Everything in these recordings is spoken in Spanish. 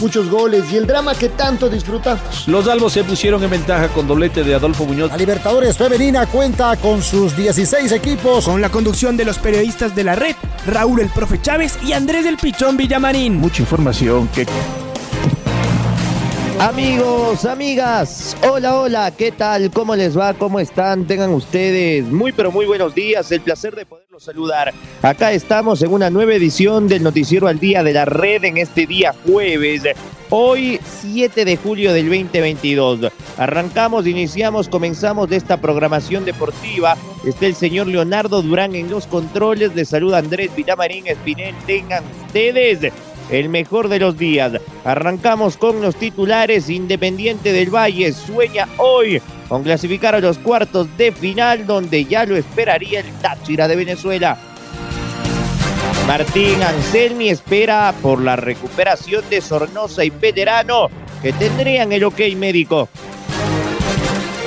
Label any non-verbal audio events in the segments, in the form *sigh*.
muchos goles y el drama que tanto disfrutamos. Los albos se pusieron en ventaja con doblete de Adolfo Muñoz. La Libertadores Femenina cuenta con sus 16 equipos. Con la conducción de los periodistas de la red, Raúl el Profe Chávez y Andrés del Pichón Villamarín. Mucha información que Amigos, amigas, hola, hola, ¿qué tal? ¿Cómo les va? ¿Cómo están? Tengan ustedes muy, pero muy buenos días. El placer de poderlos saludar. Acá estamos en una nueva edición del Noticiero al Día de la Red en este día jueves. Hoy, 7 de julio del 2022. Arrancamos, iniciamos, comenzamos de esta programación deportiva. Está el señor Leonardo Durán en los controles. Les saluda Andrés Villamarín Espinel. Tengan ustedes el mejor de los días. Arrancamos con los titulares. Independiente del Valle sueña hoy con clasificar a los cuartos de final donde ya lo esperaría el Táchira de Venezuela. Martín Anselmi espera por la recuperación de Sornosa y Veterano que tendrían el ok médico.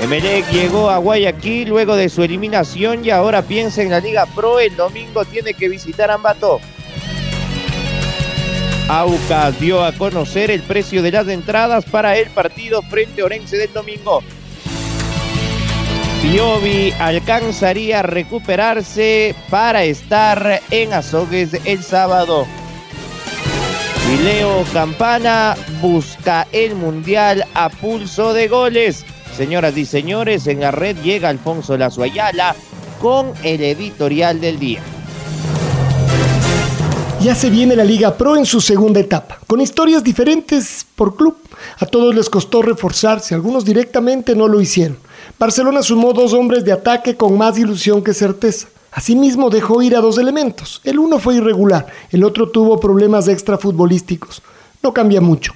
Emelec llegó a Guayaquil luego de su eliminación y ahora piensa en la Liga Pro. El domingo tiene que visitar Ambato. Aucas dio a conocer el precio de las entradas para el partido frente a Orense del domingo. Piovi alcanzaría a recuperarse para estar en Azogues el sábado. Y Leo Campana busca el Mundial a pulso de goles. Señoras y señores, en la red llega Alfonso Lazo Ayala con el editorial del día. Ya se viene la Liga Pro en su segunda etapa, con historias diferentes por club. A todos les costó reforzarse, algunos directamente no lo hicieron. Barcelona sumó dos hombres de ataque con más ilusión que certeza. Asimismo dejó ir a dos elementos. El uno fue irregular, el otro tuvo problemas extrafutbolísticos. No cambia mucho.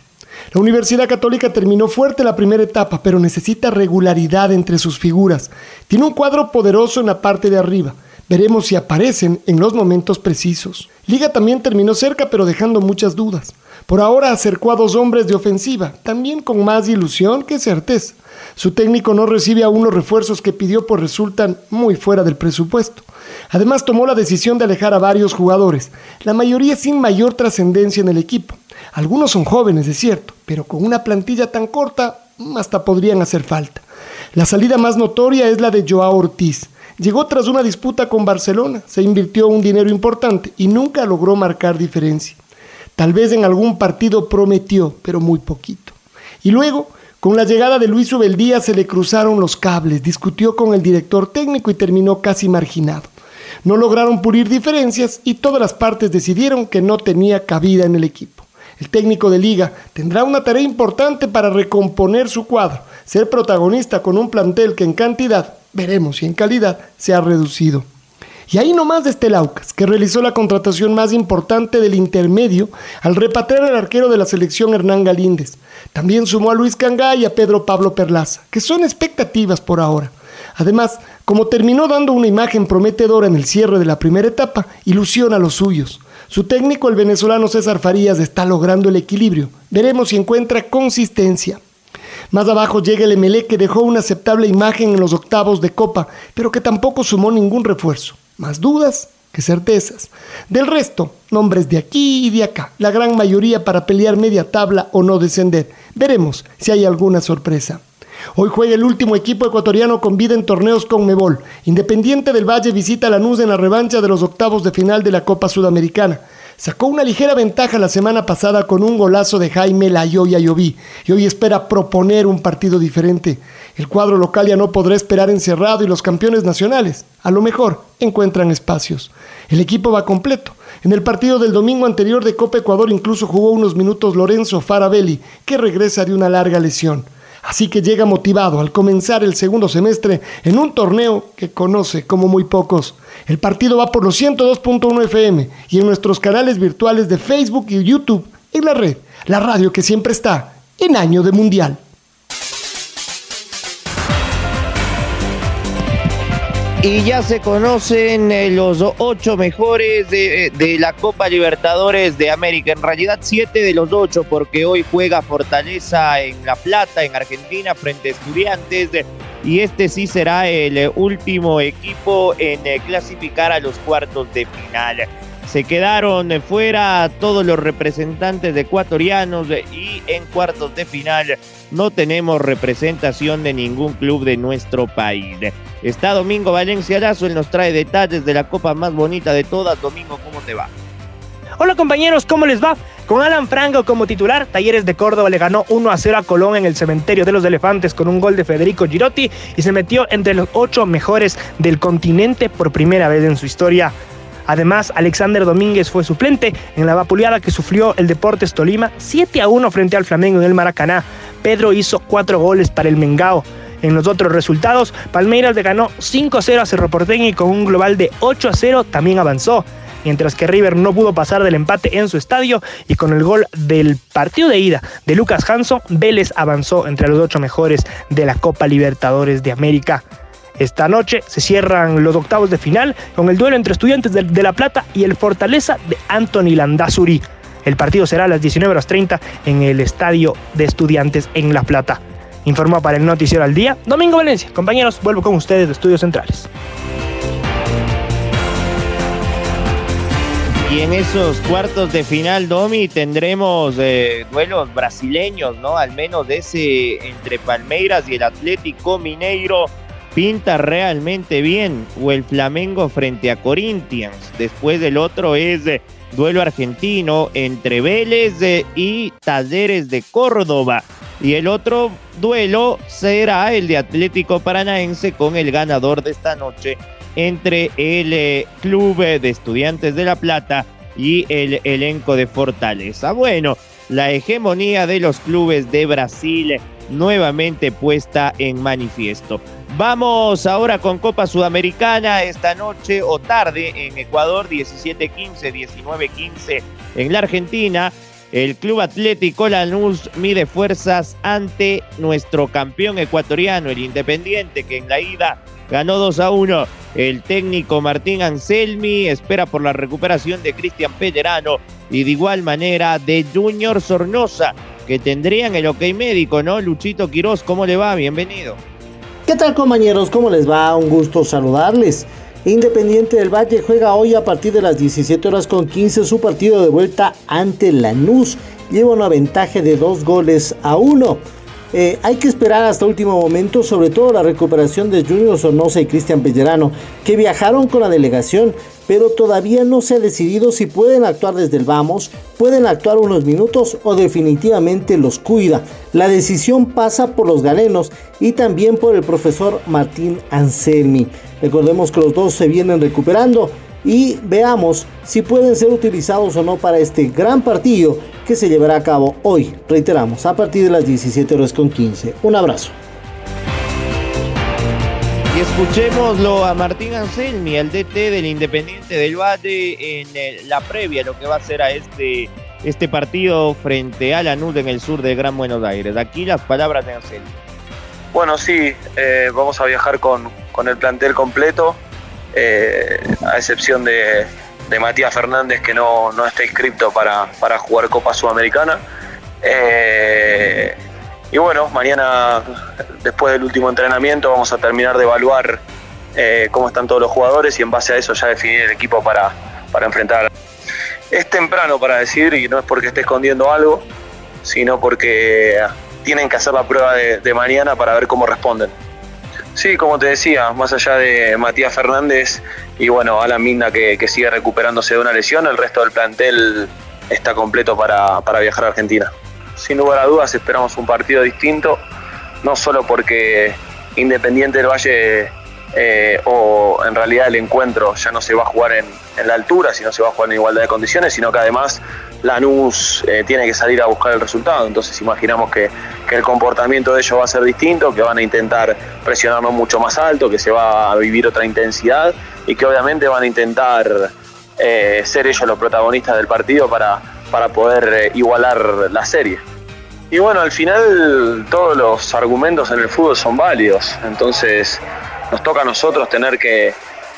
La Universidad Católica terminó fuerte la primera etapa, pero necesita regularidad entre sus figuras. Tiene un cuadro poderoso en la parte de arriba. Veremos si aparecen en los momentos precisos. Liga también terminó cerca pero dejando muchas dudas. Por ahora acercó a dos hombres de ofensiva, también con más ilusión que certeza. Su técnico no recibe aún los refuerzos que pidió pues resultan muy fuera del presupuesto. Además tomó la decisión de alejar a varios jugadores, la mayoría sin mayor trascendencia en el equipo. Algunos son jóvenes, es cierto, pero con una plantilla tan corta hasta podrían hacer falta. La salida más notoria es la de Joao Ortiz, Llegó tras una disputa con Barcelona, se invirtió un dinero importante y nunca logró marcar diferencia. Tal vez en algún partido prometió, pero muy poquito. Y luego, con la llegada de Luis Ubeldía se le cruzaron los cables, discutió con el director técnico y terminó casi marginado. No lograron pulir diferencias y todas las partes decidieron que no tenía cabida en el equipo. El técnico de liga tendrá una tarea importante para recomponer su cuadro, ser protagonista con un plantel que en cantidad veremos si en calidad se ha reducido. Y ahí nomás de Estelaucas, que realizó la contratación más importante del intermedio al repatriar al arquero de la selección Hernán Galíndez. También sumó a Luis Cangá y a Pedro Pablo Perlaza, que son expectativas por ahora. Además, como terminó dando una imagen prometedora en el cierre de la primera etapa, ilusiona a los suyos. Su técnico, el venezolano César Farías, está logrando el equilibrio. Veremos si encuentra consistencia. Más abajo llega el Emelec que dejó una aceptable imagen en los octavos de Copa, pero que tampoco sumó ningún refuerzo. Más dudas que certezas. Del resto, nombres de aquí y de acá, la gran mayoría para pelear media tabla o no descender. Veremos si hay alguna sorpresa. Hoy juega el último equipo ecuatoriano con vida en torneos con Mebol. Independiente del Valle visita a Lanús en la revancha de los octavos de final de la Copa Sudamericana. Sacó una ligera ventaja la semana pasada con un golazo de Jaime Layoya Lloví y hoy espera proponer un partido diferente. El cuadro local ya no podrá esperar encerrado y los campeones nacionales, a lo mejor, encuentran espacios. El equipo va completo. En el partido del domingo anterior de Copa Ecuador incluso jugó unos minutos Lorenzo Farabelli, que regresa de una larga lesión. Así que llega motivado al comenzar el segundo semestre en un torneo que conoce como muy pocos. El partido va por los 102.1 FM y en nuestros canales virtuales de Facebook y YouTube en la red, la radio que siempre está en año de mundial. Y ya se conocen eh, los ocho mejores de, de, la Copa Libertadores de América. En realidad siete de los ocho porque hoy juega Fortaleza en La Plata, en Argentina, frente a Estudiantes. Y este sí será el último equipo en eh, clasificar a los cuartos de final. Se quedaron fuera todos los representantes ecuatorianos y en cuartos de final no tenemos representación de ningún club de nuestro país. Está Domingo Valencia Lazo, él nos trae detalles de la copa más bonita de todas. Domingo, ¿cómo te va? Hola compañeros, ¿cómo les va? Con Alan Franco como titular, Talleres de Córdoba le ganó 1 a 0 a Colón en el cementerio de los elefantes con un gol de Federico Girotti y se metió entre los ocho mejores del continente por primera vez en su historia. Además, Alexander Domínguez fue suplente en la vapuleada que sufrió el Deportes Tolima 7 a 1 frente al Flamengo en el Maracaná. Pedro hizo cuatro goles para el Mengao. En los otros resultados, Palmeiras le ganó 5 a 0 a Cerro Porteño y con un global de 8 a 0 también avanzó. Mientras que River no pudo pasar del empate en su estadio y con el gol del partido de ida de Lucas Hanso, Vélez avanzó entre los ocho mejores de la Copa Libertadores de América. Esta noche se cierran los octavos de final con el duelo entre Estudiantes de, La Plata y el Fortaleza de Anthony Landazuri. El partido será a las 19 horas 30 en el Estadio de Estudiantes en La Plata. Informó para el Noticiero al Día, Domingo Valencia. Compañeros, vuelvo con ustedes de Estudios Centrales. Y en esos cuartos de final, Domi, tendremos eh, duelos brasileños, ¿no? Al menos ese entre Palmeiras y el Atlético Mineiro pinta realmente bien. O el Flamengo frente a Corinthians. Después del otro es eh, duelo argentino entre Vélez eh, y Talleres de Córdoba. Y el otro duelo será el de Atlético Paranaense con el ganador de esta noche entre el eh, Club de Estudiantes de La Plata y el elenco de Fortaleza. Bueno, la hegemonía de los clubes de Brasil nuevamente puesta en manifiesto. Vamos ahora con Copa Sudamericana esta noche o tarde en Ecuador, 17-15, 19-15 en la Argentina. El Club Atlético Lanús mide fuerzas ante nuestro campeón ecuatoriano, el Independiente, que en la ida ganó 2 a 1. El técnico Martín Anselmi espera por la recuperación de Cristian Pellerano y de igual manera de Junior Sornosa, que tendrían el ok médico, ¿no? Luchito Quiroz, ¿cómo le va? Bienvenido. ¿Qué tal compañeros? ¿Cómo les va? Un gusto saludarles. Independiente del Valle juega hoy a partir de las 17 horas con 15 su partido de vuelta ante Lanús. Lleva una ventaja de dos goles a uno. Eh, hay que esperar hasta último momento, sobre todo la recuperación de Junior Sonosa y Cristian Pellerano, que viajaron con la delegación, pero todavía no se ha decidido si pueden actuar desde el vamos, pueden actuar unos minutos o definitivamente los cuida. La decisión pasa por los galenos y también por el profesor Martín Anselmi. Recordemos que los dos se vienen recuperando y veamos si pueden ser utilizados o no para este gran partido que se llevará a cabo hoy, reiteramos, a partir de las 17 horas con 15. Un abrazo. Y escuchémoslo a Martín Anselmi, el DT del Independiente del Valle, en eh, la previa, lo que va a ser a este, este partido frente a la Lanús en el sur de Gran Buenos Aires. Aquí las palabras de Anselmi. Bueno, sí, eh, vamos a viajar con, con el plantel completo, eh, a excepción de, Matías Fernández que no, está inscrito para, jugar Copa Sudamericana. Eh, y bueno, mañana, después del último entrenamiento, vamos a terminar de evaluar eh, cómo están todos los jugadores y en base a eso ya definir el equipo para, para enfrentar. Es temprano para decir, y no es porque esté escondiendo algo, sino porque tienen que hacer la prueba de mañana para ver cómo responden. Sí, como te decía, más allá de Matías Fernández y bueno, Alan Minda que, sigue recuperándose de una lesión, el resto del plantel está completo para, viajar a Argentina. Sin lugar a dudas esperamos un partido distinto, no solo porque Independiente del Valle eh, o en realidad el encuentro ya no se va a jugar en, la altura, sino se va a jugar en igualdad de condiciones, sino que además Lanús eh, tiene que salir a buscar el resultado. Entonces imaginamos que, el comportamiento de ellos va a ser distinto, que van a intentar presionarnos mucho más alto, que se va a vivir otra intensidad y que obviamente van a intentar eh, ser ellos los protagonistas del partido para, para poder eh, igualar la serie. Y bueno, al final todos los argumentos en el fútbol son válidos. Entonces nos toca a nosotros tener que,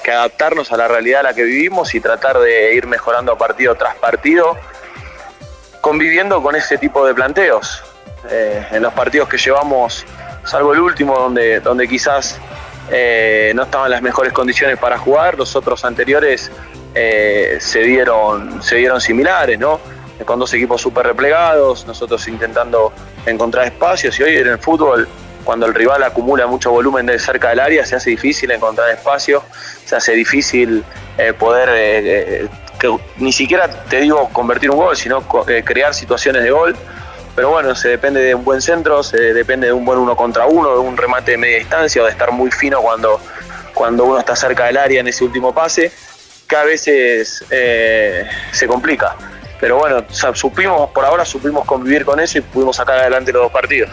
adaptarnos a la realidad a la que vivimos y tratar de ir mejorando partido tras partido, conviviendo con ese tipo de planteos. Eh, en los partidos que llevamos, salvo el último, donde, donde quizás eh, no estaban las mejores condiciones para jugar, los otros anteriores eh, se, dieron, se dieron similares, ¿no? Con dos equipos súper replegados, nosotros intentando encontrar espacios y hoy en el fútbol cuando el rival acumula mucho volumen de cerca del área, se hace difícil encontrar espacio, se hace difícil poder ni siquiera te digo convertir un gol, sino eh, crear situaciones de gol. Pero bueno, se depende de un buen centro, se depende de un buen uno contra uno, de un remate de media distancia o de estar muy fino cuando, cuando uno está cerca del área en ese último pase, que a veces eh, se complica. Pero bueno, supimos, por ahora supimos convivir con eso y pudimos sacar adelante los dos partidos.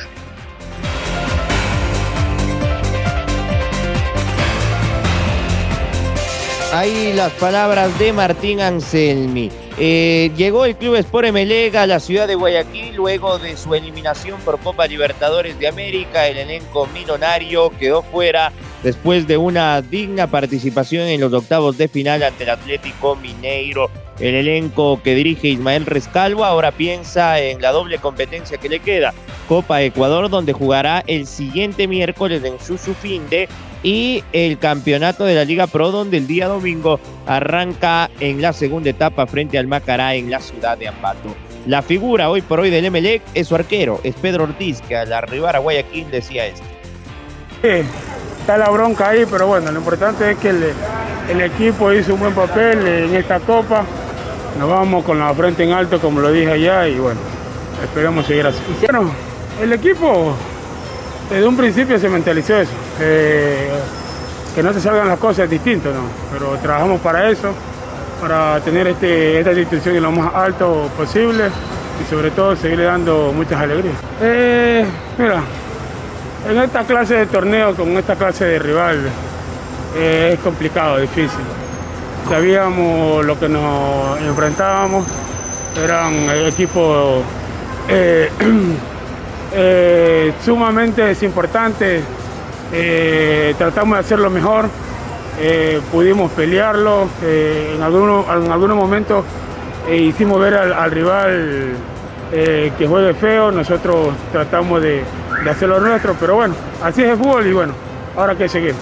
Ahí las palabras de Martín Anselmi. Eh, llegó el Club Sport Emelega a la ciudad de Guayaquil luego de su eliminación por Copa Libertadores de América. El elenco millonario quedó fuera después de una digna participación en los octavos de final ante el Atlético Mineiro. El elenco que dirige Ismael Rescalvo ahora piensa en la doble competencia que le queda. Copa Ecuador, donde jugará el siguiente miércoles en Susufinde y el campeonato de la Liga Pro, donde el día domingo arranca en la segunda etapa frente al Macará en la ciudad de Ambato. La figura hoy por hoy del Emelec es su arquero, es Pedro Ortiz, que al arribar a Guayaquil decía esto. Está la bronca ahí, pero bueno, lo importante es que el, el equipo hizo un buen papel en esta copa. Nos vamos con la frente en alto, como lo dije allá, y bueno, esperamos seguir así. Bueno, el equipo desde un principio se mentalizó eso. que no te salgan las cosas distintas, ¿no? Pero trabajamos para eso, para tener este, esta distinción en lo más alto posible y sobre todo seguirle dando muchas alegrías. Eh, mira, en esta clase de torneo, con esta clase de rival, eh, es complicado, difícil. Sabíamos lo que nos enfrentábamos, eran equipos eh, *clears throat* eh, sumamente es importante. Eh, tratamos de hacerlo mejor. Pudimos pelearlo. en, algunos, en algunos momentos hicimos ver al, rival que juegue feo. Nosotros tratamos de, de hacer lo nuestro. Pero bueno, así es el fútbol y bueno, ahora que seguir.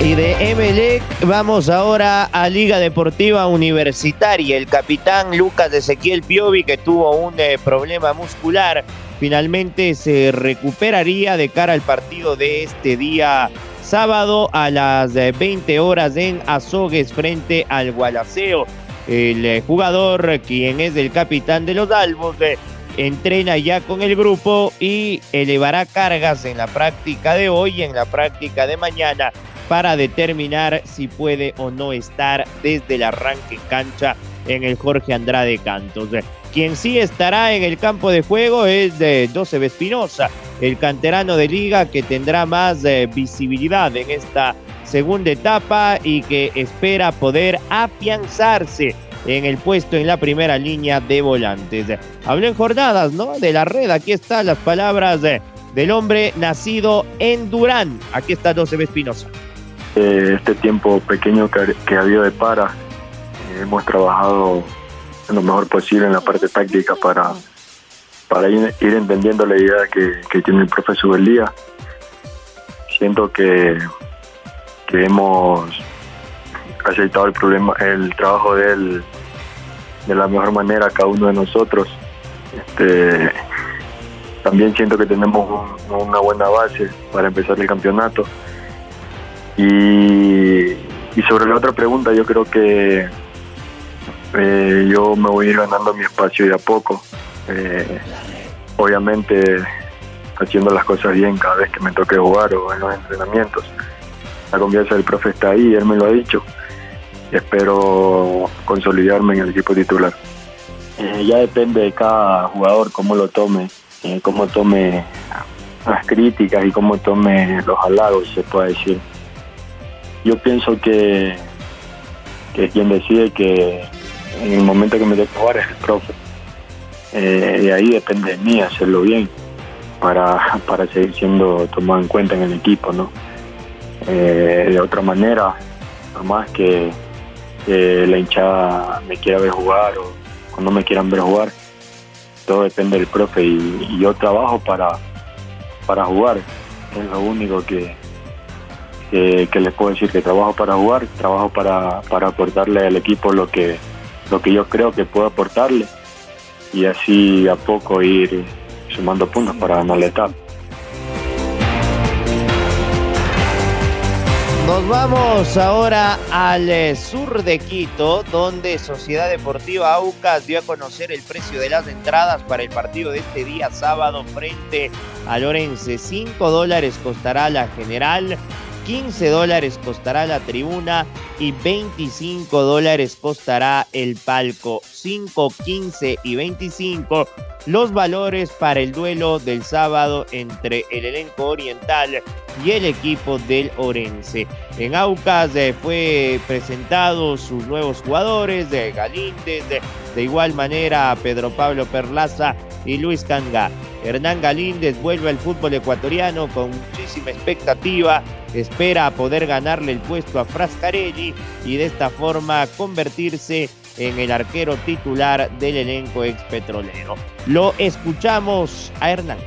Y de Emelec vamos ahora a Liga Deportiva Universitaria. El capitán Lucas Ezequiel Piovi, que tuvo un eh, problema muscular, finalmente se recuperaría de cara al partido de este día sábado a las 20 eh, horas en Azogues frente al Gualaceo. El eh, jugador, quien es el capitán de los Albos, entrena ya con el grupo y elevará cargas en la práctica de hoy y en la práctica de mañana para determinar si puede o no estar desde el arranque en cancha en el Jorge Andrade Cantos. Quien sí estará en el campo de juego es de Joseph Espinosa, el canterano de liga que tendrá más eh, visibilidad en esta segunda etapa y que espera poder afianzarse en el puesto en la primera línea de volantes. Habló en jornadas, ¿no? De la red, aquí están las palabras del hombre nacido en Durán. Aquí está Joseph Espinosa. Eh, este tiempo pequeño que, ha habido de para, eh, hemos trabajado lo mejor posible en la parte táctica para, para ir, entendiendo la idea que, tiene el profesor Elías. Siento que, que hemos aceptado el problema, el trabajo de él de la mejor manera cada uno de nosotros. Este, también siento que tenemos una buena base para empezar el campeonato. Y, sobre la otra pregunta, yo creo que eh, yo me voy a ir ganando mi espacio de a poco. Eh, obviamente haciendo las cosas bien cada vez que me toque jugar o en los entrenamientos. La confianza del profe está ahí, él me lo ha dicho. Espero consolidarme en el equipo titular. Eh, ya depende de cada jugador cómo lo tome, cómo tome las críticas y cómo tome los halagos, se puede decir yo pienso que, que quien decide que en el momento que me toque jugar es el profe. Eh, de ahí depende de mí hacerlo bien. para, para seguir siendo tomado en cuenta en el equipo, ¿no? Eh, de otra manera, por más que la hinchada me quiera ver jugar o cuando me quieran ver jugar, todo depende del profe y, yo trabajo para, para jugar, es lo único que, que, les puedo decir, que trabajo para jugar, trabajo para, para aportarle al equipo lo que, lo que yo creo que puedo aportarle y así a poco ir sumando puntos para ganar la. Nos vamos ahora al eh, sur de Quito, donde Sociedad Deportiva Aucas dio a conocer el precio de las entradas para el partido de este día sábado frente a Lorense. 5 dólares costará la general, 15 dólares costará la tribuna y 25 dólares costará el palco. 5, 15 y 25 los valores para el duelo del sábado entre el elenco oriental y el equipo del Orense. En Aucas eh, fue presentado sus nuevos jugadores de Galíndez, de, de igual manera Pedro Pablo Perlaza y Luis Canga. Hernán Galíndez vuelve al fútbol ecuatoriano con muchísima expectativa, espera poder ganarle el puesto a Frascarelli y de esta forma convertirse en el arquero titular del elenco ex petrolero. Lo escuchamos a Hernán.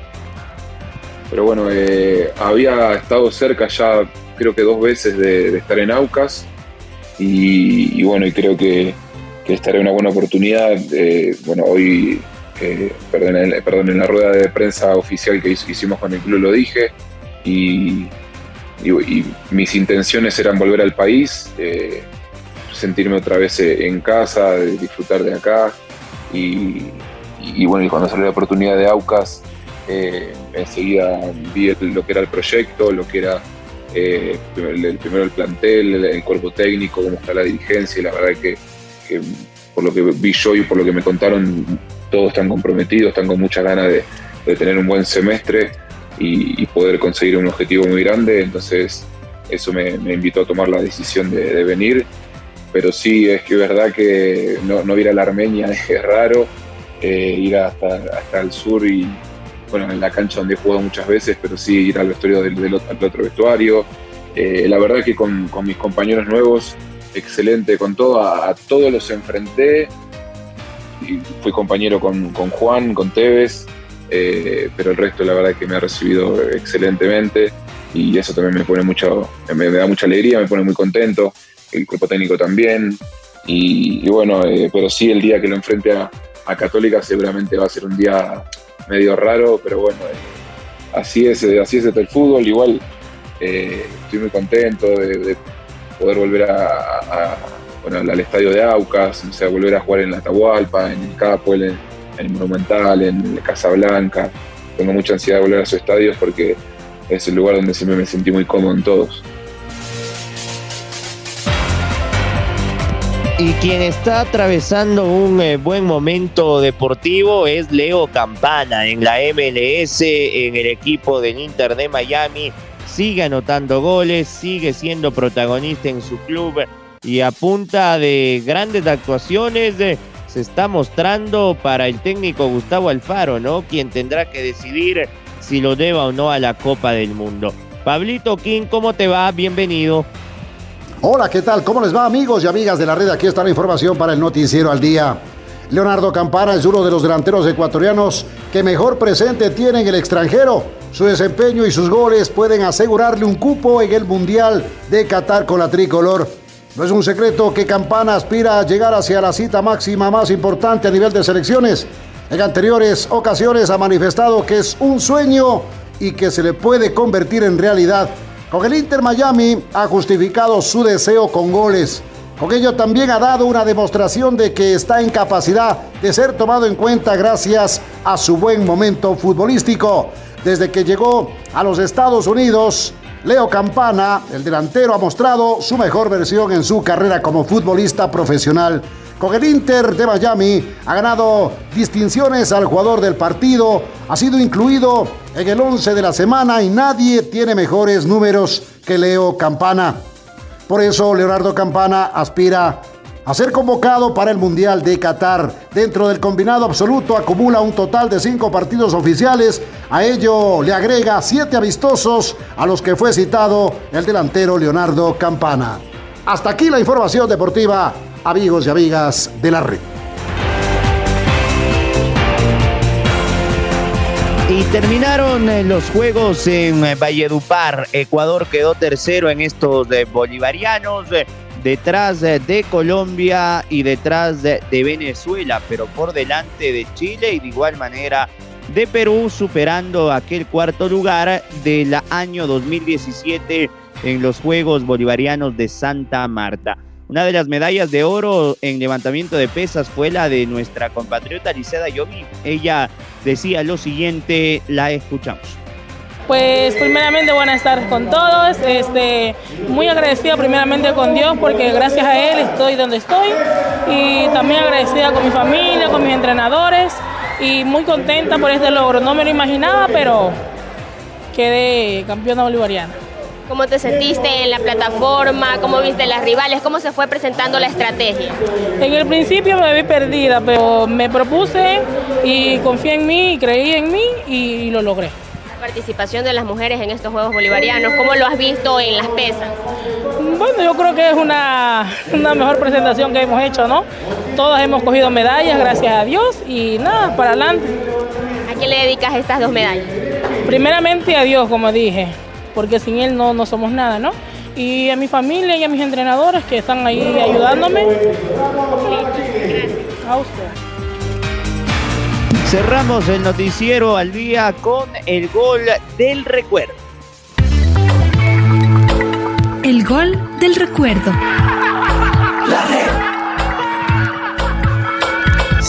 Pero bueno, eh, había estado cerca ya creo que dos veces de, estar en Aucas y, bueno, y creo que, que una buena oportunidad. bueno, hoy perdón, en, perdón, en la rueda de prensa oficial que hicimos con el club lo dije, y, mis intenciones eran volver al país, eh, sentirme otra vez eh, en casa, disfrutar de acá, y, bueno, cuando salió la oportunidad de Aucas, eh, enseguida vi lo que era el proyecto, lo que era el, primero el plantel, el, cuerpo técnico, cómo está la dirigencia, y la verdad que por lo que vi yo y por lo que me contaron, todos están comprometidos, están con muchas ganas de, tener un buen semestre y, poder conseguir un objetivo muy grande. Entonces, eso me, invitó a tomar la decisión de, venir. Pero sí, es que verdad que no, no ir a la Armenia *laughs* es raro, eh, ir hasta, hasta el sur y, bueno, en la cancha donde he jugado muchas veces, pero sí ir al vestuario del, otro vestuario. Eh, la verdad que con, mis compañeros nuevos, excelente con todo, a todos los enfrenté fui compañero con, Juan, con Tevez, eh, pero el resto la verdad que me ha recibido excelentemente y eso también me pone mucho, me, da mucha alegría, me pone muy contento, el cuerpo técnico también y, bueno, eh, pero sí el día que lo enfrente a, Católica seguramente va a ser un día medio raro, pero bueno, eh, así es, así es el fútbol, igual estoy muy contento de, poder volver a bueno, al estadio de Aucas, o sea, volver a jugar en la Atahualpa, en el Capo, en el, Monumental, en Casablanca. Tengo mucha ansiedad de volver a esos estadios porque es el lugar donde siempre me sentí muy cómodo en todos. Y quien está atravesando un eh, buen momento deportivo es Leo Campana en la MLS, en el equipo del Inter de Miami. Sigue anotando goles, sigue siendo protagonista en su club y a punta de grandes actuaciones se está mostrando para el técnico Gustavo Alfaro, ¿no? Quien tendrá que decidir si lo deba o no a la Copa del Mundo. Pablito King, ¿cómo te va? Bienvenido. Hola, ¿qué tal? ¿Cómo les va amigos y amigas de la red? Aquí está la información para el noticiero al día. Leonardo Campana es uno de los delanteros ecuatorianos que mejor presente tiene en el extranjero. Su desempeño y sus goles pueden asegurarle un cupo en el Mundial de Qatar con la tricolor. No es un secreto que Campana aspira a llegar hacia la cita máxima más importante a nivel de selecciones. En anteriores ocasiones ha manifestado que es un sueño y que se le puede convertir en realidad. Con el Inter Miami ha justificado su deseo con goles. Con ello también ha dado una demostración de que está en capacidad de ser tomado en cuenta gracias a su buen momento futbolístico. Desde que llegó a los Estados Unidos, Leo Campana, el delantero, ha mostrado su mejor versión en su carrera como futbolista profesional. Con el Inter de Miami ha ganado distinciones al jugador del partido, ha sido incluido en el 11 de la semana y nadie tiene mejores números que Leo Campana. Por eso Leonardo Campana aspira a ser convocado para el Mundial de Qatar. Dentro del combinado absoluto acumula un total de cinco partidos oficiales. A ello le agrega siete amistosos a los que fue citado el delantero Leonardo Campana. Hasta aquí la información deportiva, amigos y amigas de la red. Y terminaron eh, los juegos en eh, Valledupar. Ecuador quedó tercero en estos eh, bolivarianos, detrás de Colombia y detrás de Venezuela, pero por delante de Chile y de igual manera de Perú, superando aquel cuarto lugar del año 2017 en los Juegos Bolivarianos de Santa Marta. Una de las medallas de oro en levantamiento de pesas fue la de nuestra compatriota Liceda Yomi. Ella decía lo siguiente, la escuchamos. Pues primeramente buenas tardes con todos, este, muy agradecida primeramente con Dios porque gracias a Él estoy donde estoy y también agradecida con mi familia, con mis entrenadores y muy contenta por este logro. No me lo imaginaba, pero quedé campeona bolivariana. ¿Cómo te sentiste en la plataforma? ¿Cómo viste las rivales? ¿Cómo se fue presentando la estrategia? En el principio me vi perdida, pero me propuse y confié en mí y creí en mí y lo logré. La participación de las mujeres en estos Juegos Bolivarianos, ¿cómo lo has visto en las pesas? Bueno, yo creo que es una, una mejor presentación que hemos hecho, ¿no? Todos hemos cogido medallas, gracias a Dios, y nada, para adelante. ¿A qué le dedicas estas dos medallas? Primeramente a Dios, como dije porque sin él no, no somos nada, ¿no? Y a mi familia y a mis entrenadores que están ahí ayudándome. A usted. Cerramos el noticiero al día con el gol del recuerdo. El gol del recuerdo.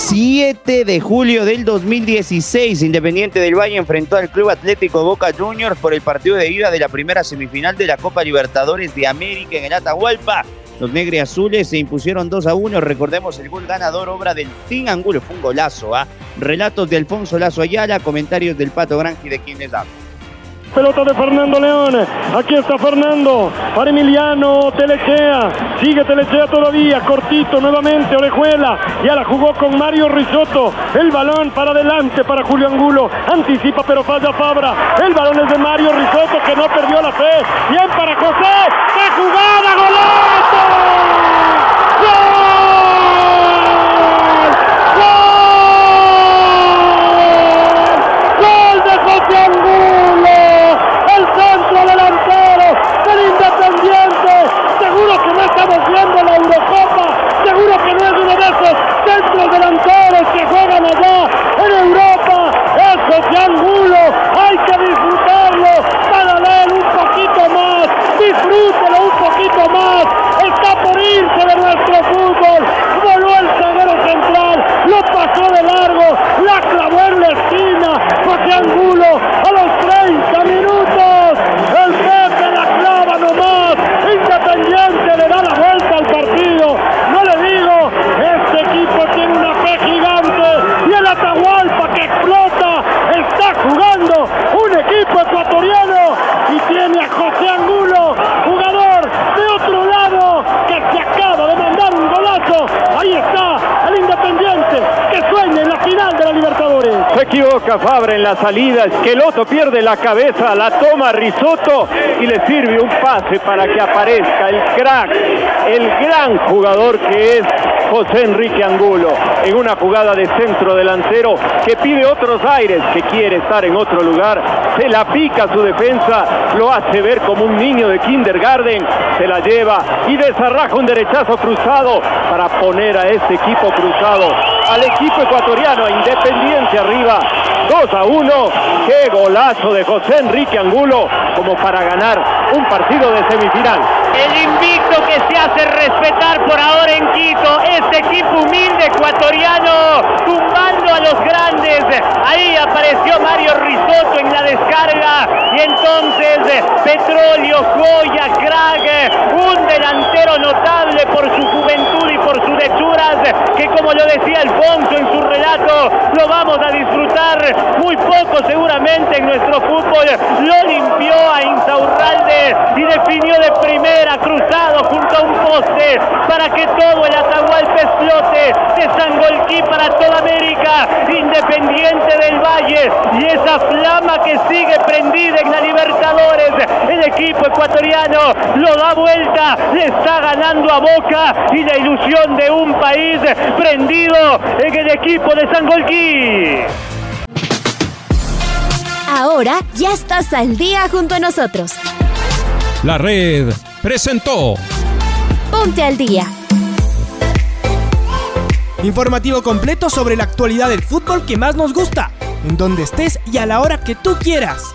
7 de julio del 2016, Independiente del Valle enfrentó al Club Atlético Boca Juniors por el partido de ida de la primera semifinal de la Copa Libertadores de América en el Atahualpa. Los negre azules se impusieron 2 a 1. Recordemos el gol ganador, obra del Team Angulo. Fue un golazo. ¿ah? Relatos de Alfonso Lazo Ayala, comentarios del Pato Granji de quien les. Pelota de Fernando León. Aquí está Fernando. Para Emiliano Telechea. Sigue Telechea todavía. Cortito nuevamente. Orejuela. Ya la jugó con Mario Risotto. El balón para adelante para Julio Angulo. Anticipa pero falla Fabra. El balón es de Mario Risotto que no perdió la fe. Bien para José. ¡Qué jugada! ¡Golazo! Equivoca Fabra en la salida, Esqueloto pierde la cabeza, la toma Risotto y le sirve un pase para que aparezca el crack, el gran jugador que es José Enrique Angulo, en una jugada de centro delantero que pide otros aires, que quiere estar en otro lugar, se la pica su defensa, lo hace ver como un niño de kindergarten, se la lleva y desarraja un derechazo cruzado para poner a este equipo cruzado, al equipo ecuatoriano, Independiente arriba, 2 a 1. Qué golazo de José Enrique Angulo como para ganar un partido de semifinal. El invicto que se hace respetar por ahora en Quito, este equipo humilde ecuatoriano, tumbando a los grandes. Ahí apareció Mario Risotto en la descarga y entonces Petróleo, Joya, Craig, delantero notable por su juventud y por sus hechuras, que como lo decía Alfonso en su relato, lo vamos a disfrutar muy poco seguramente en nuestro fútbol. Lo limpió a Insaurralde y definió de primera cruzado junto a un poste para que todo el Atahualpa América, Independiente del Valle y esa flama que sigue prendida en la Libertadores. El equipo ecuatoriano lo da vuelta, le está ganando a Boca y la ilusión de un país prendido en el equipo de Sangolquí. Ahora ya estás al día junto a nosotros. La red presentó Ponte al día. Informativo completo sobre la actualidad del fútbol que más nos gusta, en donde estés y a la hora que tú quieras.